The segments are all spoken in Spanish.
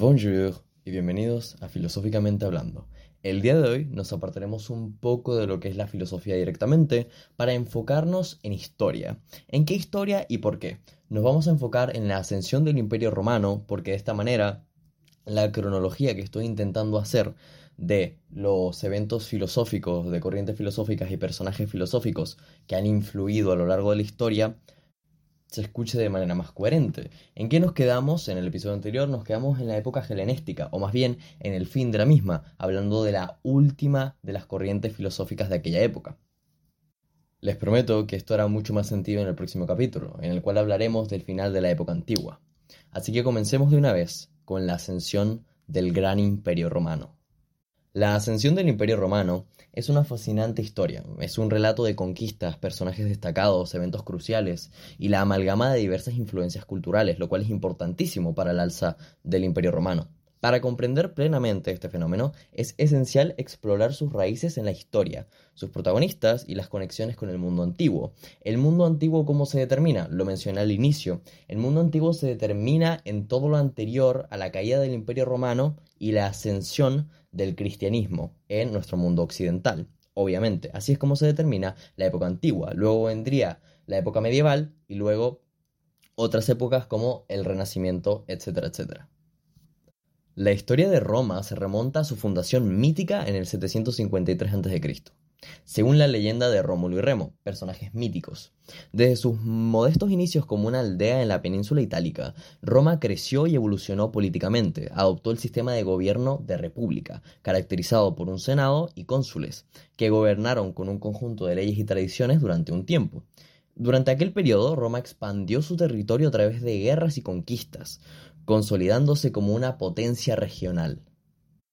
Bonjour y bienvenidos a Filosóficamente Hablando. El día de hoy nos apartaremos un poco de lo que es la filosofía directamente para enfocarnos en historia. ¿En qué historia y por qué? Nos vamos a enfocar en la ascensión del Imperio Romano porque de esta manera la cronología que estoy intentando hacer de los eventos filosóficos, de corrientes filosóficas y personajes filosóficos que han influido a lo largo de la historia se escuche de manera más coherente. ¿En qué nos quedamos? En el episodio anterior nos quedamos en la época helenística, o más bien en el fin de la misma, hablando de la última de las corrientes filosóficas de aquella época. Les prometo que esto hará mucho más sentido en el próximo capítulo, en el cual hablaremos del final de la época antigua. Así que comencemos de una vez con la ascensión del gran imperio romano. La ascensión del Imperio Romano es una fascinante historia, es un relato de conquistas, personajes destacados, eventos cruciales y la amalgama de diversas influencias culturales, lo cual es importantísimo para el alza del Imperio Romano. Para comprender plenamente este fenómeno es esencial explorar sus raíces en la historia, sus protagonistas y las conexiones con el mundo antiguo. ¿El mundo antiguo cómo se determina? Lo mencioné al inicio. El mundo antiguo se determina en todo lo anterior a la caída del Imperio Romano y la ascensión del cristianismo en nuestro mundo occidental. Obviamente, así es como se determina la época antigua. Luego vendría la época medieval y luego otras épocas como el Renacimiento, etcétera, etcétera. La historia de Roma se remonta a su fundación mítica en el 753 a.C según la leyenda de Rómulo y Remo, personajes míticos. Desde sus modestos inicios como una aldea en la península itálica, Roma creció y evolucionó políticamente, adoptó el sistema de gobierno de república, caracterizado por un senado y cónsules, que gobernaron con un conjunto de leyes y tradiciones durante un tiempo. Durante aquel periodo, Roma expandió su territorio a través de guerras y conquistas, consolidándose como una potencia regional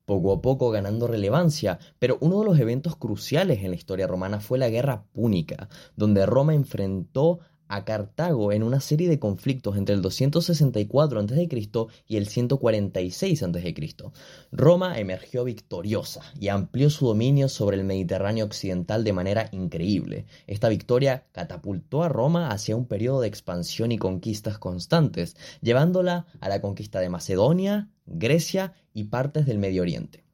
poco a poco ganando relevancia, pero uno de los eventos cruciales en la historia romana fue la Guerra Púnica, donde Roma enfrentó a Cartago en una serie de conflictos entre el 264 a.C. y el 146 a.C. Roma emergió victoriosa y amplió su dominio sobre el Mediterráneo occidental de manera increíble. Esta victoria catapultó a Roma hacia un periodo de expansión y conquistas constantes, llevándola a la conquista de Macedonia, Grecia y partes del Medio Oriente.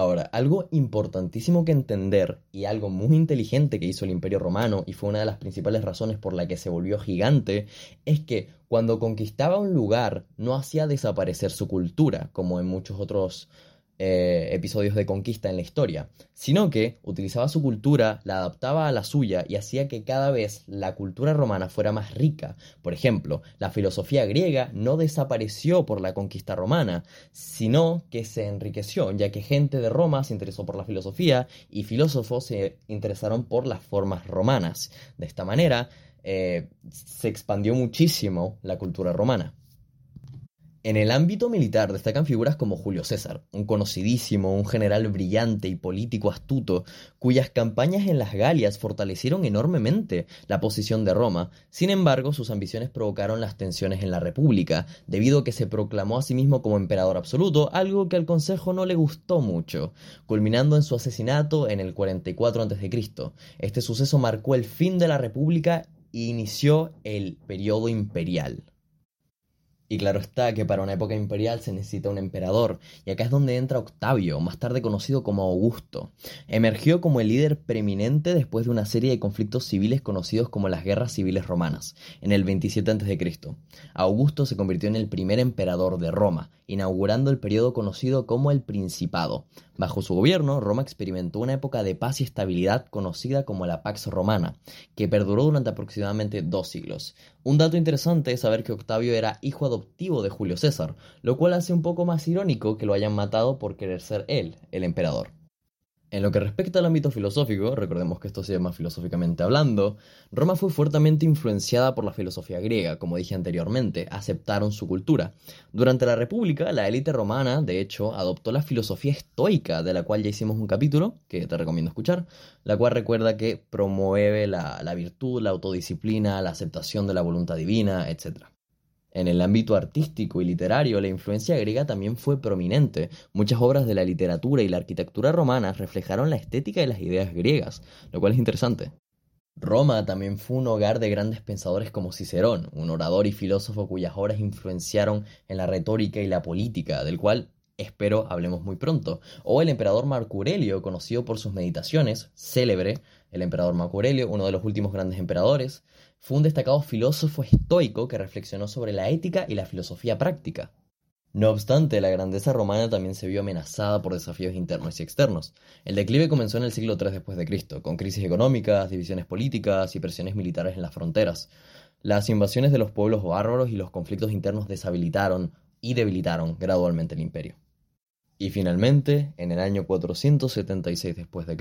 Ahora, algo importantísimo que entender y algo muy inteligente que hizo el Imperio Romano y fue una de las principales razones por la que se volvió gigante es que cuando conquistaba un lugar no hacía desaparecer su cultura, como en muchos otros eh, episodios de conquista en la historia, sino que utilizaba su cultura, la adaptaba a la suya y hacía que cada vez la cultura romana fuera más rica. Por ejemplo, la filosofía griega no desapareció por la conquista romana, sino que se enriqueció, ya que gente de Roma se interesó por la filosofía y filósofos se interesaron por las formas romanas. De esta manera, eh, se expandió muchísimo la cultura romana. En el ámbito militar destacan figuras como Julio César, un conocidísimo, un general brillante y político astuto, cuyas campañas en las Galias fortalecieron enormemente la posición de Roma. Sin embargo, sus ambiciones provocaron las tensiones en la República, debido a que se proclamó a sí mismo como emperador absoluto, algo que al Consejo no le gustó mucho, culminando en su asesinato en el 44 a.C. Este suceso marcó el fin de la República e inició el periodo imperial. Y claro está que para una época imperial se necesita un emperador, y acá es donde entra Octavio, más tarde conocido como Augusto. Emergió como el líder preeminente después de una serie de conflictos civiles conocidos como las guerras civiles romanas, en el 27 a.C. Augusto se convirtió en el primer emperador de Roma, inaugurando el periodo conocido como el Principado. Bajo su gobierno, Roma experimentó una época de paz y estabilidad conocida como la Pax Romana, que perduró durante aproximadamente dos siglos. Un dato interesante es saber que Octavio era hijo adoptivo de Julio César, lo cual hace un poco más irónico que lo hayan matado por querer ser él, el emperador. En lo que respecta al ámbito filosófico, recordemos que esto se llama filosóficamente hablando, Roma fue fuertemente influenciada por la filosofía griega, como dije anteriormente, aceptaron su cultura. Durante la República, la élite romana, de hecho, adoptó la filosofía estoica, de la cual ya hicimos un capítulo, que te recomiendo escuchar, la cual recuerda que promueve la, la virtud, la autodisciplina, la aceptación de la voluntad divina, etc. En el ámbito artístico y literario, la influencia griega también fue prominente. Muchas obras de la literatura y la arquitectura romanas reflejaron la estética y las ideas griegas, lo cual es interesante. Roma también fue un hogar de grandes pensadores como Cicerón, un orador y filósofo cuyas obras influenciaron en la retórica y la política, del cual espero hablemos muy pronto. O el emperador Marco Aurelio, conocido por sus meditaciones, célebre, el emperador Marco Aurelio, uno de los últimos grandes emperadores, fue un destacado filósofo estoico que reflexionó sobre la ética y la filosofía práctica. No obstante, la grandeza romana también se vio amenazada por desafíos internos y externos. El declive comenzó en el siglo III después de Cristo, con crisis económicas, divisiones políticas y presiones militares en las fronteras. Las invasiones de los pueblos bárbaros y los conflictos internos deshabilitaron y debilitaron gradualmente el imperio. Y finalmente, en el año 476 después de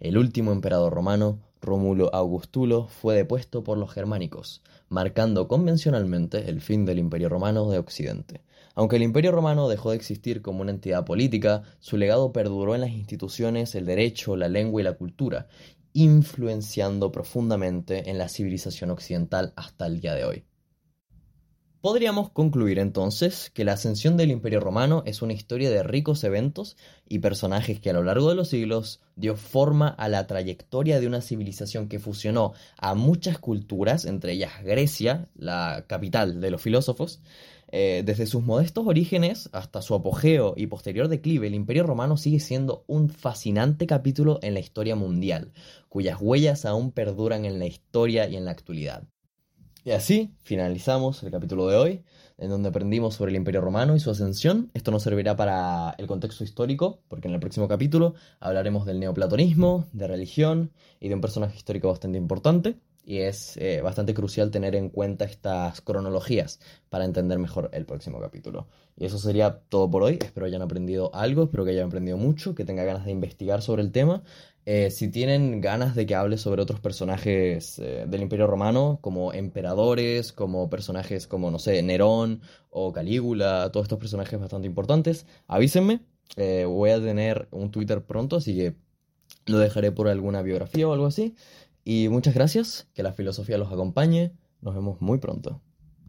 el último emperador romano, Rómulo Augustulo, fue depuesto por los germánicos, marcando convencionalmente el fin del Imperio Romano de Occidente. Aunque el Imperio Romano dejó de existir como una entidad política, su legado perduró en las instituciones, el derecho, la lengua y la cultura, influenciando profundamente en la civilización occidental hasta el día de hoy. Podríamos concluir entonces que la ascensión del Imperio Romano es una historia de ricos eventos y personajes que a lo largo de los siglos dio forma a la trayectoria de una civilización que fusionó a muchas culturas, entre ellas Grecia, la capital de los filósofos. Eh, desde sus modestos orígenes hasta su apogeo y posterior declive, el Imperio Romano sigue siendo un fascinante capítulo en la historia mundial, cuyas huellas aún perduran en la historia y en la actualidad. Y así finalizamos el capítulo de hoy, en donde aprendimos sobre el Imperio Romano y su ascensión. Esto nos servirá para el contexto histórico, porque en el próximo capítulo hablaremos del neoplatonismo, de religión y de un personaje histórico bastante importante. Y es eh, bastante crucial tener en cuenta estas cronologías para entender mejor el próximo capítulo. Y eso sería todo por hoy. Espero hayan aprendido algo, espero que hayan aprendido mucho, que tengan ganas de investigar sobre el tema eh, si tienen ganas de que hable sobre otros personajes eh, del Imperio Romano, como emperadores, como personajes como, no sé, Nerón o Calígula, todos estos personajes bastante importantes, avísenme. Voy a tener un Twitter pronto, así que lo dejaré por alguna biografía o algo así. Y muchas gracias, que la filosofía los acompañe. Nos vemos muy pronto.